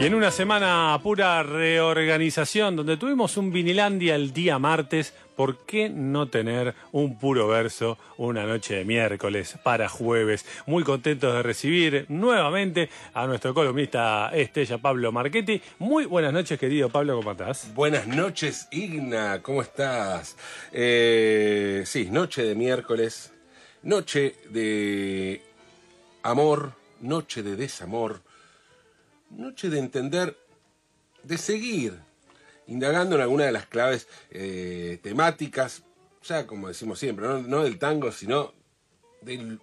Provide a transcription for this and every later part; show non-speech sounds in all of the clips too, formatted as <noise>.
Y en una semana pura reorganización, donde tuvimos un Vinilandia el día martes, ¿por qué no tener un puro verso una noche de miércoles para jueves? Muy contentos de recibir nuevamente a nuestro columnista Estella Pablo Marchetti. Muy buenas noches, querido Pablo, ¿cómo estás? Buenas noches, Igna, ¿cómo estás? Eh, sí, noche de miércoles, noche de amor, noche de desamor noche de entender, de seguir indagando en alguna de las claves eh, temáticas, ya como decimos siempre, no, del tango, sino del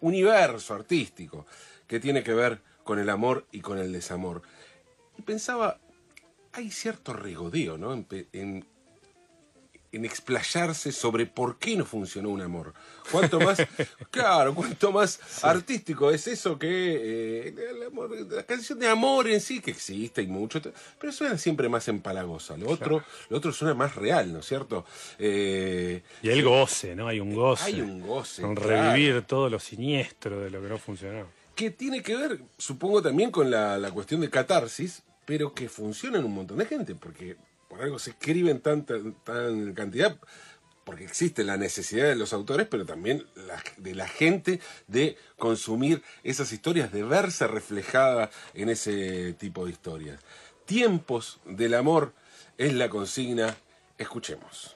universo artístico que tiene que ver con el amor y con el desamor. Y pensaba, hay cierto regodeo ¿no? Explayarse sobre por qué no funcionó un amor. Cuanto más, <laughs> claro, cuanto más artístico es eso que eh, la canción de amor en sí, que existe y mucho, pero suena siempre más empalagosa. Lo otro, lo otro suena más real, ¿no es cierto? Eh, y el goce, ¿no? Hay un goce. Hay un goce. Con revivir todo lo siniestro de lo que no funcionó. Que tiene que ver, supongo, también con la, la cuestión de catarsis, pero que funciona en un montón de gente, porque por algo se escriben tanta tan cantidad, porque existe la necesidad de los autores, pero también de la gente de consumir esas historias, de verse reflejada en ese tipo de historias. Tiempos del amor es la consigna. Escuchemos.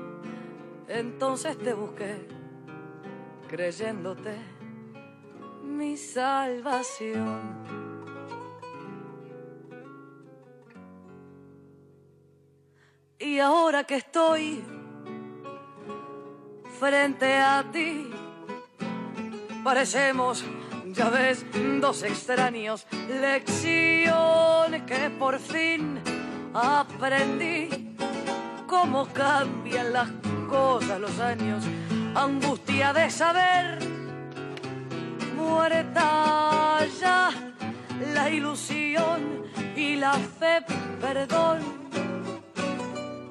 entonces te busqué, creyéndote mi salvación. Y ahora que estoy frente a ti, parecemos, ya ves, dos extraños, lecciones que por fin aprendí cómo cambian las cosas los años, angustia de saber, muerta ya la ilusión y la fe, perdón.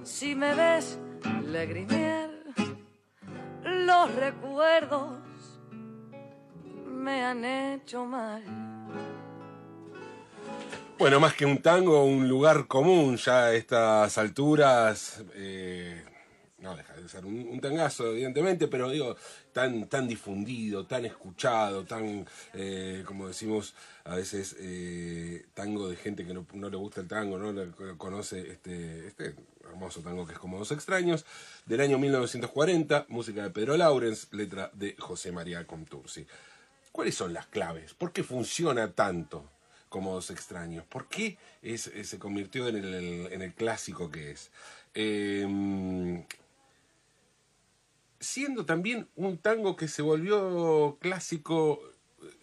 Si me ves lagrimear, los recuerdos me han hecho mal. Bueno, más que un tango, un lugar común ya a estas alturas. Eh, no deja de ser un, tangazo, evidentemente, pero digo, tan, tan difundido, tan escuchado, tan, eh, como decimos a veces, eh, tango de gente que no, le gusta el tango, no le conoce este, este hermoso tango que es como Dos Extraños, del año 1940, música de Pedro Laurens, letra de José María Contursi. ¿Cuáles son las claves? ¿Por qué funciona tanto? como Dos Extraños. ¿Por qué es, se convirtió en el, en el, clásico que es? Eh, siendo también un tango que se volvió clásico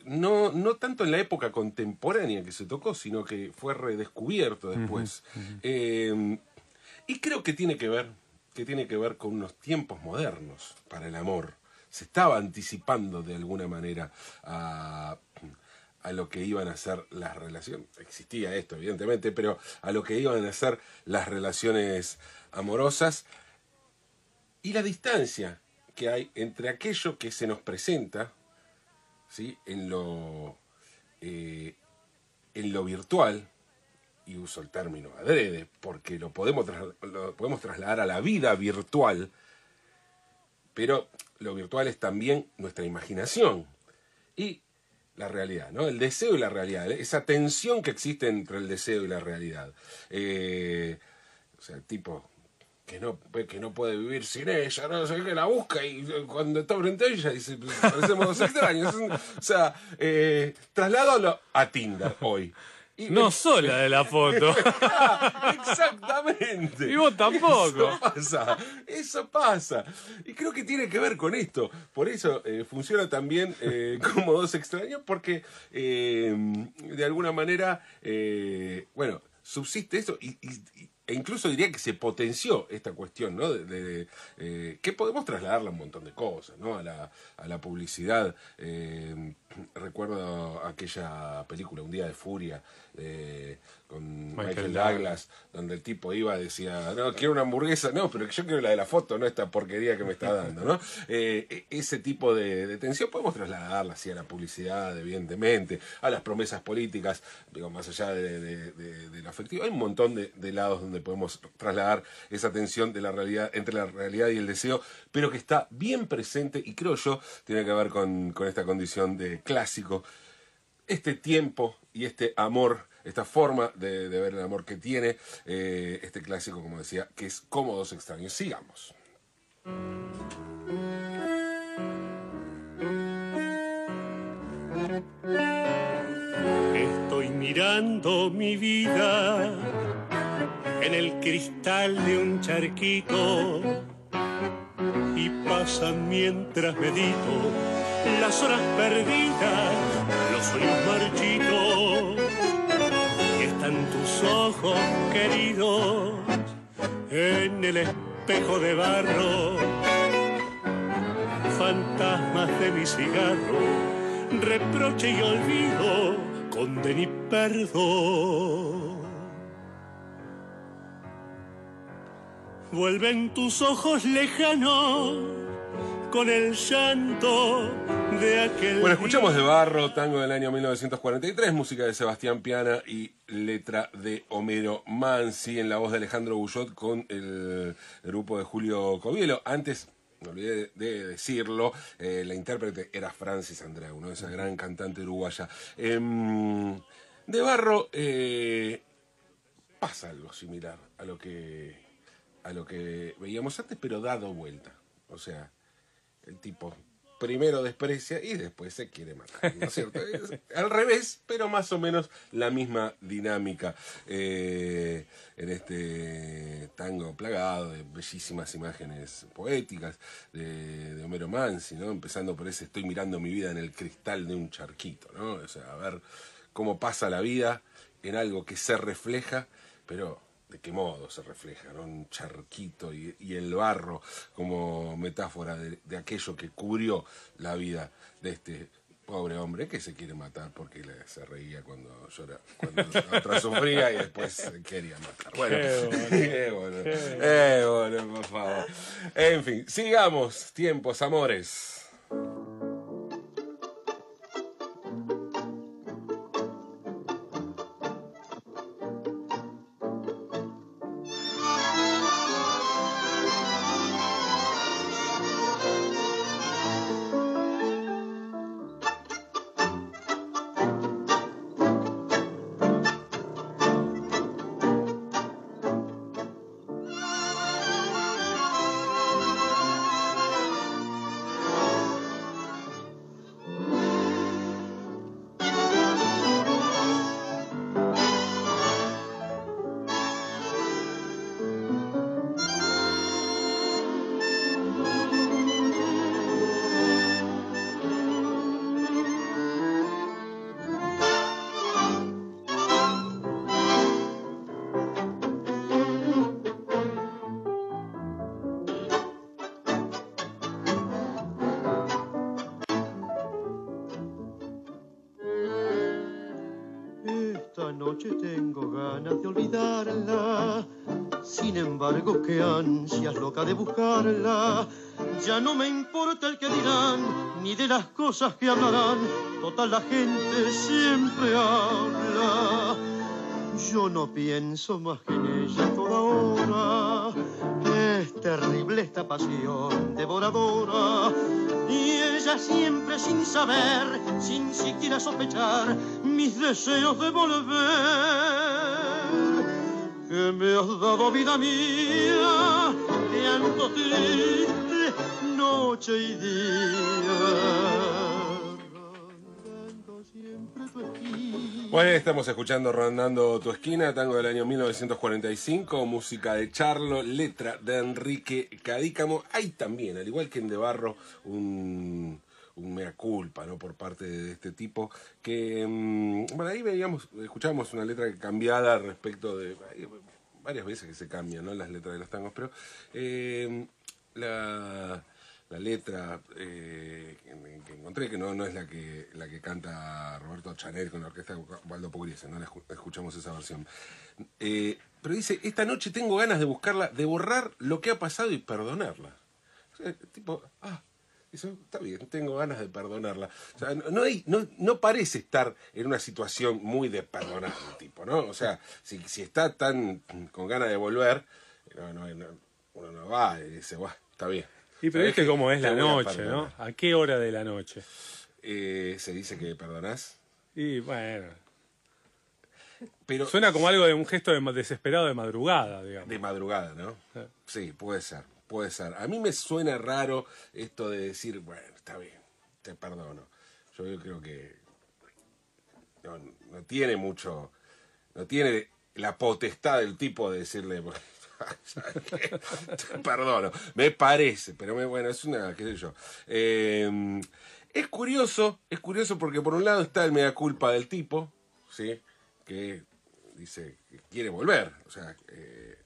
no, no tanto en la época contemporánea que se tocó, sino que fue redescubierto después. Em, y creo que tiene que ver, que tiene que ver con unos tiempos modernos para el amor. se estaba anticipando de alguna manera a, a lo que iban a ser las relaciones. Existía esto, evidentemente, pero a lo que iban a ser las relaciones amorosas y la distancia que hay entre aquello que se nos presenta ¿sí? en, lo, eh, en lo virtual, y uso el término adrede, porque lo podemos, lo podemos trasladar a la vida virtual, pero lo virtual es también nuestra imaginación y la realidad, ¿no? El deseo y la realidad, esa tensión que existe entre el deseo y la realidad. Eh, o sea, el tipo que no, que no puede vivir sin ella, no sé que la busca y cuando está frente a ella dice, parecemos dos extraños. O sea, eh, traslado a Tinder hoy no sola de la foto. <laughs> Exactamente. Y vos tampoco. Eso pasa, eso pasa. Y creo que tiene que ver con esto. Por eso eh, funciona también eh, <laughs> como dos extraños, porque eh, de alguna manera, bueno, subsiste eso y, e incluso diría que se potenció esta cuestión, ¿no? De, que podemos trasladarla a un montón de cosas, ¿no? A la, a la publicidad. Recuerdo aquella película, Un día de furia, eh, con Michael, Douglas, donde el tipo iba y decía, no, quiero una hamburguesa, no, pero yo quiero la de la foto, no esta porquería que me está dando, ¿no? <laughs> Eh, e, ese tipo de, tensión podemos trasladarla así a la publicidad, evidentemente, a las promesas políticas, digo, más allá de, lo afectivo, hay un montón de, lados donde podemos trasladar esa tensión de la realidad, entre la realidad y el deseo, pero que está bien presente y creo yo tiene que ver con, con esta condición de clásico, este tiempo y este amor, esta forma de, ver el amor que tiene eh, este clásico, como decía, que es Cómodos Extraños. Sigamos. Estoy mirando mi vida en el cristal de un charquito y pasan mientras medito las horas perdidas, los sueños marchitos. Y están tus ojos queridos en el espejo de barro. Fantasmas de mi cigarro, reproche y olvido, condena y perdón. Vuelven tus ojos lejanos con el llanto. Bueno, escuchamos de Barro, tango del año 1943, música de Sebastián Piana y letra de Homero Mansi en la voz de Alejandro Bullot con el, grupo de Julio Covielo. Antes me olvidé de decirlo, eh, la intérprete era Francis Andreu, ¿no? esa gran cantante uruguaya. Em, de Barro eh, pasa algo similar a lo que a lo que veíamos antes, pero dado vuelta. O sea, el tipo primero desprecia y después se quiere matar, ¿no es cierto? al revés, pero más o menos la misma dinámica eh, en este tango plagado de bellísimas imágenes poéticas de, de, Homero Mansi, ¿no? Empezando por ese estoy mirando mi vida en el cristal de un charquito, ¿no? O sea, a ver cómo pasa la vida en algo que se refleja, pero de qué modo se refleja, ¿no? Un charquito y, el barro como metáfora de, aquello que cubrió la vida de este pobre hombre que se quiere matar porque se reía cuando llora, cuando <laughs> otra sufría y después quería matar. Bueno, qué <laughs> bueno, qué bueno, por favor. En fin, sigamos, tiempos, amores. Noche tengo ganas de olvidarla. Sin embargo, qué ansias loca de buscarla. Ya no me importa el que dirán, ni de las cosas que hablarán. Total la gente siempre habla. Yo no pienso más que en ella toda hora. Es terrible esta pasión devoradora. Y ella siempre sin saber, sin siquiera sospechar, mis deseos de volver. Que me has dado vida mía, ando triste noche y día. Bueno, estamos escuchando Rondando tu esquina, tango del año 1945, música de Charlo, letra de Enrique Cadícamo. Hay también, al igual que en De Barro, un, un mea culpa, ¿no? Por parte de este tipo, que, mm, bueno, ahí veíamos, escuchábamos una letra cambiada respecto de, varias veces que se cambian, ¿no? Las letras de los tangos, pero eh, la, la letra eh, que, encontré, que no, no es la que, la que canta Roberto Chanel con la orquesta de Waldo Pugliese, no la escu- escuchamos esa versión. Eh, pero dice, esta noche tengo ganas de buscarla, de borrar lo que ha pasado y perdonarla. Tipo, ah, eso está bien, tengo ganas de perdonarla. O sea, no, hay- no, no parece estar en una situación muy de perdonar el tipo, ¿no? O sea, si, si está tan con ganas de volver, no, no, no, uno no va y dice, bueno, está bien. Y pero ¿Sabés viste cómo es la noche, ¿no? ¿A qué hora de la noche? Eh, se dice que perdonás, Y bueno, pero suena como algo de un gesto de- desesperado de madrugada, digamos. de madrugada, ¿no? Sí. Sí, puede ser, puede ser. A mí me suena raro esto de decir, bueno, está bien, te perdono. Yo creo que no, tiene mucho, no tiene la potestad del tipo de decirle, <laughs> te perdono. Me parece, pero me- bueno, es una, qué sé yo. Eh, es curioso, es curioso porque por un lado está el mea culpa del tipo, ¿sí? Que dice que quiere volver, o sea, eh,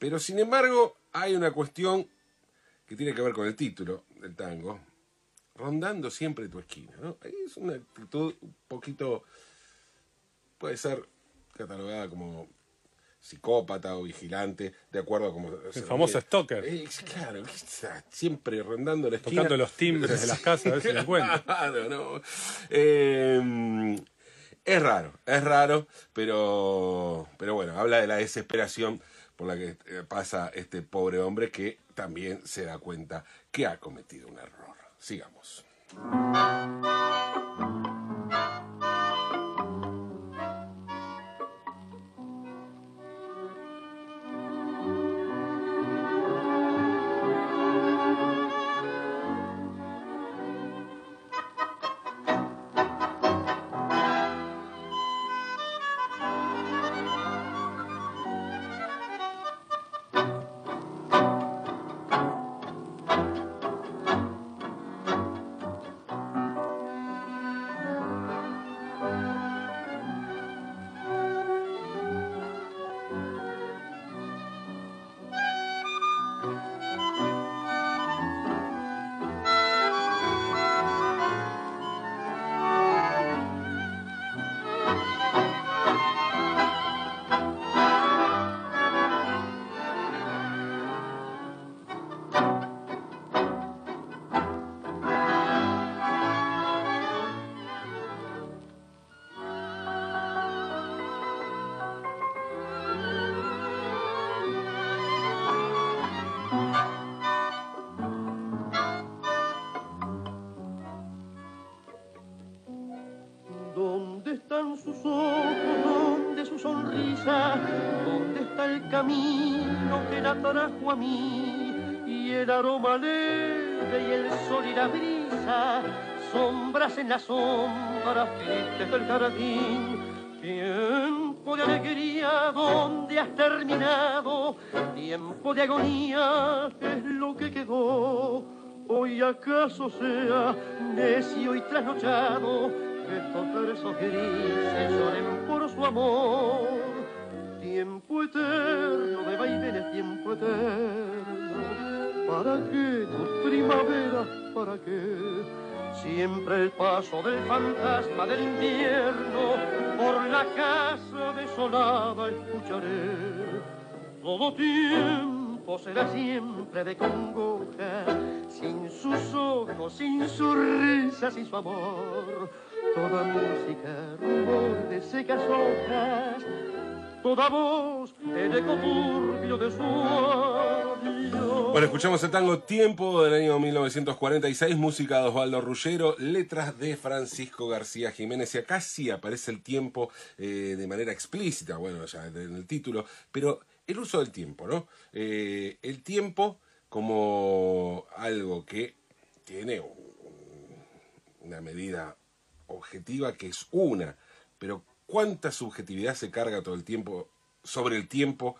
pero sin embargo, hay una cuestión que tiene que ver con el título del tango, rondando siempre tu esquina, ¿no? Ahí es una actitud un poquito, puede ser catalogada como psicópata o vigilante, de acuerdo a como... El famoso stalker. Eh, claro, está siempre rondando la esquina. Tocando los timbres de las casas a ver si lo encuentra. <laughs> Claro, no. Eh, es raro, es raro, pero, pero bueno, habla de la desesperación por la que eh, pasa este pobre hombre que también se da cuenta que ha cometido un error. Sigamos. Y el aroma leve y el sol y la brisa, sombras en las sombras tristes del jardín. Tiempo de alegría, ¿dónde has terminado? Tiempo de agonía, es lo que quedó. Hoy acaso sea necio y trasnochado, estos versos grises lloren por su amor. Tiempo eterno de vaivenes, tiempo eterno. ¿Para qué tus primaveras? ¿Para qué Siempre el paso del fantasma del invierno por la casa desolada escucharé. Todo tiempo será siempre de congoja, sin sus ojos, sin su risa, sin su amor. Toda música, rumor de secas hojas, toda voz, el eco turbio de su adiós. Bueno, escuchamos el tango Tiempo del año 1946, música de Osvaldo Rullero, letras de Francisco García Jiménez. Y acá sí aparece el tiempo eh, de manera explícita, bueno, ya en el título, pero el uso del tiempo, ¿no? Eh, el tiempo como algo que tiene un- una medida objetiva que es una, pero cuánta subjetividad se carga todo el tiempo sobre el tiempo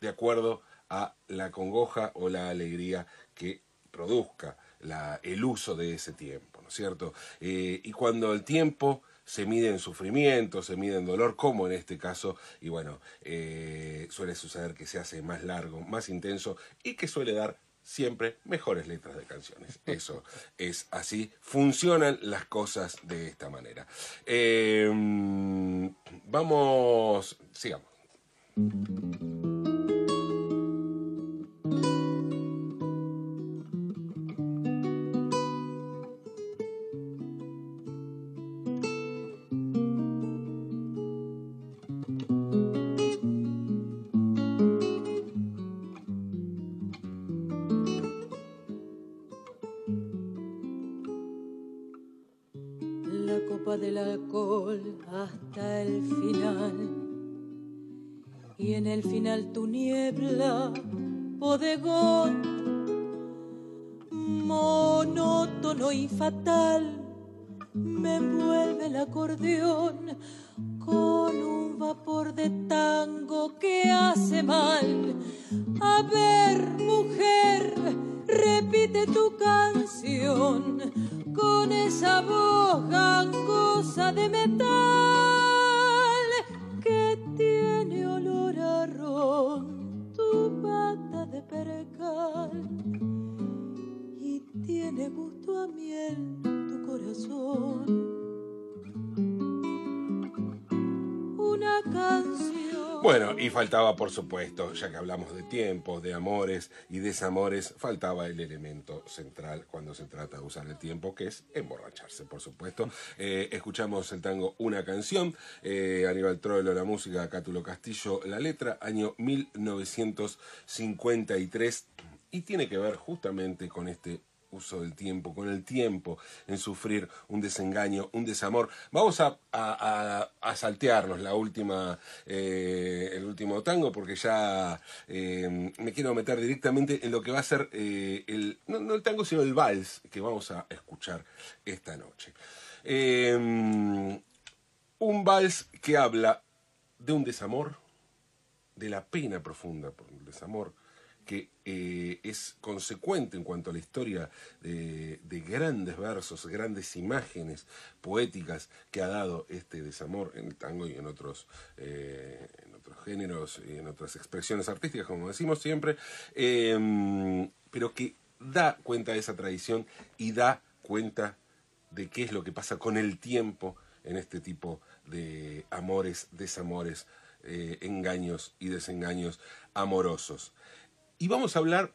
de acuerdo a la congoja o la alegría que produzca el uso de ese tiempo, ¿no es cierto? Eh, y cuando el tiempo se mide en sufrimiento, se mide en dolor, como en este caso, y bueno, eh, suele suceder que se hace más largo, más intenso y que suele dar siempre mejores letras de canciones. Eso es así. Funcionan las cosas de esta manera. Eh, vamos, sigamos. La copa del alcohol hasta el final. Y en el final tu niebla, bodegón, monótono y fatal, me envuelve el acordeón con un vapor de tango que hace mal. A ver, mujer, repite tu canción con esa voz gangosa de metal que tiene olor a ron, tu bata de percal y tiene gusto a miel Bueno, y faltaba, por supuesto, ya que hablamos de tiempos, de amores y desamores, faltaba el elemento central cuando se trata de usar el tiempo, que es emborracharse, por supuesto. Eh, escuchamos el tango Una canción, eh, Aníbal Troilo, la música, Cátulo Castillo, la letra, año 1953, y tiene que ver justamente con este uso del tiempo, con el tiempo en sufrir un desengaño, un desamor. Vamos a, a- a- saltearnos la última, eh, el último tango, porque ya eh, me quiero meter directamente en lo que va a ser eh, el, no, no el tango, sino el vals que vamos a escuchar esta noche. Un vals que habla de un desamor, de la pena profunda por el desamor, que eh, es consecuente en cuanto a la historia de, de grandes versos, grandes imágenes poéticas que ha dado este desamor en el tango y en otros, eh, en otros géneros y en otras expresiones artísticas, como decimos siempre, eh, pero que da cuenta de esa tradición y da cuenta de qué es lo que pasa con el tiempo en este tipo de amores, desamores, eh, engaños y desengaños amorosos. Y vamos a hablar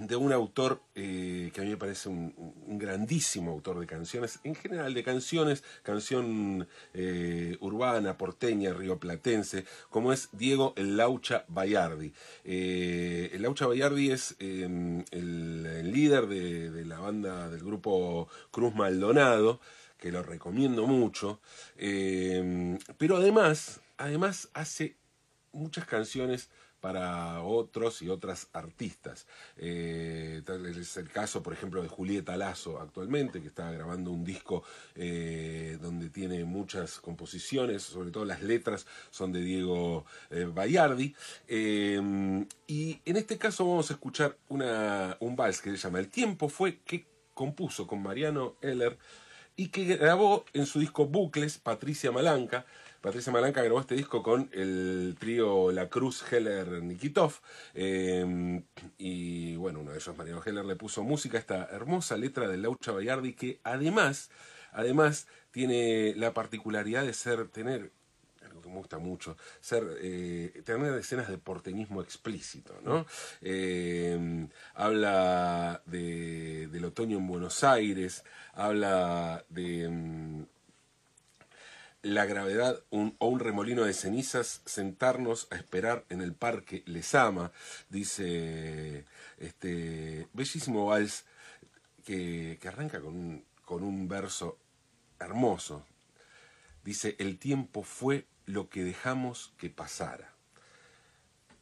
de un autor eh, que a mí me parece un, grandísimo autor de canciones, en general de canciones, canción eh, urbana, porteña, rioplatense, como es Diego El Laucha Bayardi. Eh, el Laucha Bayardi es eh, el, líder de, de la banda del grupo Cruz Maldonado, que lo recomiendo mucho, eh, pero además, además hace muchas canciones para otros y otras artistas. Eh, es el caso, por ejemplo, de Julieta Lazo actualmente, que está grabando un disco eh, donde tiene muchas composiciones, sobre todo las letras son de Diego eh, Bayardi. Eh, y en este caso vamos a escuchar una, un vals que se llama El tiempo fue que compuso con Mariano Heller y que grabó en su disco Bucles Patricia Malanca, Patricia Malanca grabó este disco con el trío La Cruz Heller Nikitov. eh, y bueno, uno de ellos, Mariano Heller, le puso música a esta hermosa letra de Laucha Bayardi que además, además tiene la particularidad de ser, tener que me gusta mucho, eh, tener escenas de porteñismo explícito, ¿no? Eh, habla de, del otoño en Buenos Aires, habla de mm, la gravedad o un remolino de cenizas, sentarnos a esperar en el parque les ama, dice este bellísimo vals que, arranca con un verso hermoso. Dice, el tiempo fue lo que dejamos que pasara.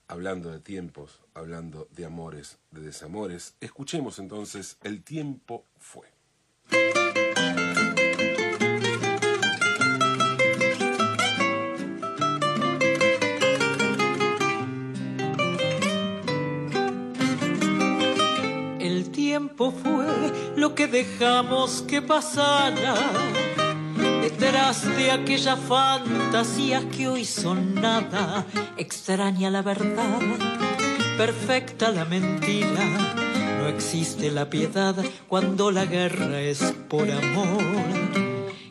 Hablando de tiempos, hablando de amores, de desamores, escuchemos entonces, el tiempo fue. El tiempo fue lo que dejamos que pasara detrás de aquellas fantasías que hoy son nada. Extraña la verdad, perfecta la mentira. No existe la piedad cuando la guerra es por amor.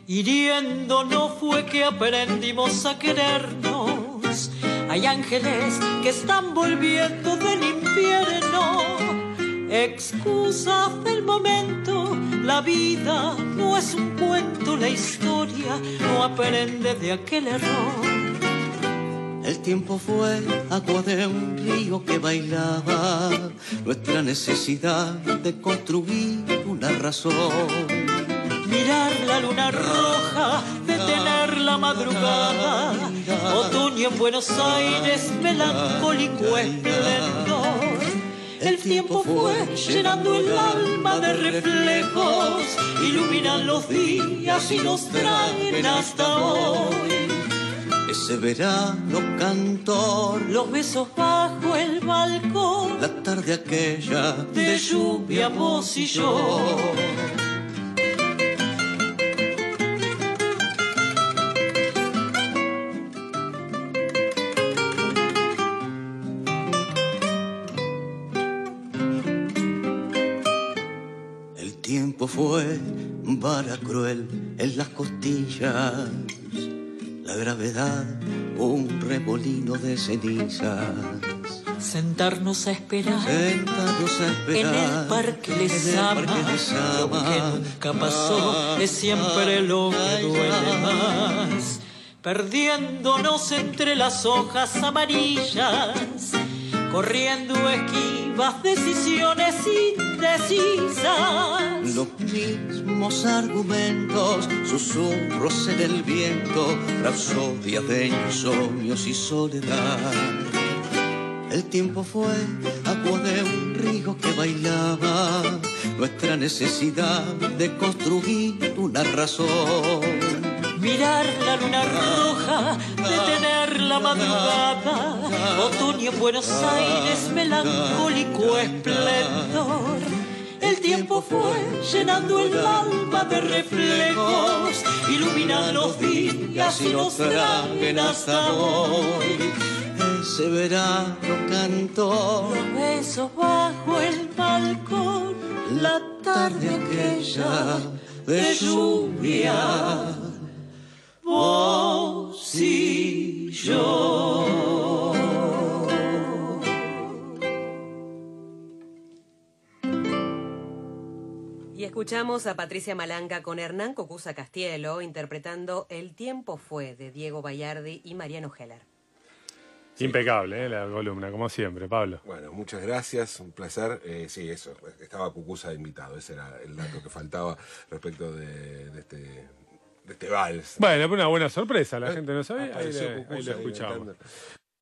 Hiriendo no fue que aprendimos a querernos. Hay ángeles que están volviendo del infierno. Excusas del momento, la vida no es un cuento, la historia no aprende de aquel error. El tiempo fue agua de un río que bailaba, nuestra necesidad de construir una razón. Mirar la luna roja, detener la madrugada, otoño en Buenos Aires, melancólico esplendor. El tiempo fue llenando el alma de reflejos, iluminan los días y nos traen hasta hoy. Ese verano cantor, Los besos bajo el balcón, la tarde aquella de lluvia vos y yo. Fue vara cruel en las costillas, la gravedad un remolino de cenizas. Sentarnos a esperar a en esperar el parque en el ama. parque les Lo ama. que nunca pasó es siempre lo que duele más. Perdiéndonos entre las hojas amarillas, corriendo esquivas decisiones Los mismos argumentos, susurros en el viento, rapsodias de insomnios y soledad. El tiempo fue agua de un río que bailaba, nuestra necesidad de construir una razón. Mirar la luna roja, detener la madrugada, otoño en Buenos Aires, melancólico esplendor. El tiempo fue llenando el alma de reflejos, iluminan los días y nos traen hasta hoy. Ese verano cantó Los besos bajo el balcón, la tarde aquella de lluvia, vos y yo. Y escuchamos a Patricia Malanca con Hernán Cocusa Castielo interpretando El tiempo fue de Diego Bayardi y Mariano Heller. Impecable, ¿eh? la columna, como siempre, Pablo. Bueno, muchas gracias, un placer. Eh, sí, eso, estaba Cucusa invitado, ese era el dato que faltaba respecto de, de este, de este vals. Bueno, pero una buena sorpresa, la Eh, gente no sabía, ahí le- ahí escuchamos.